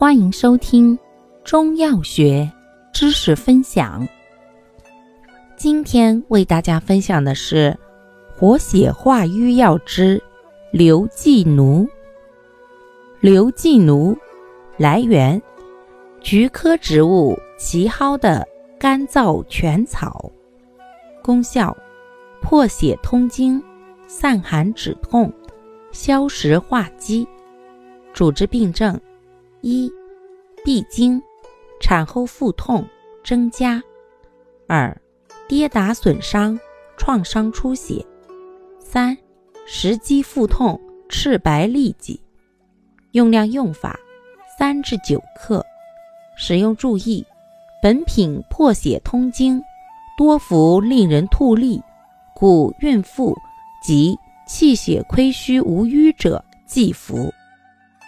欢迎收听中药学知识分享。今天为大家分享的是活血化瘀药之刘寄奴。刘寄奴来源菊科植物奇蒿的干燥全草，功效破血通经、散寒止痛、消食化积。主治病症。一、闭经，产后腹痛增加；二、跌打损伤、创伤出血；三、食积腹痛、赤白痢疾。用量用法：三至九克。使用注意：本品破血通经，多服令人吐利，故孕妇及气血亏虚无瘀者忌服。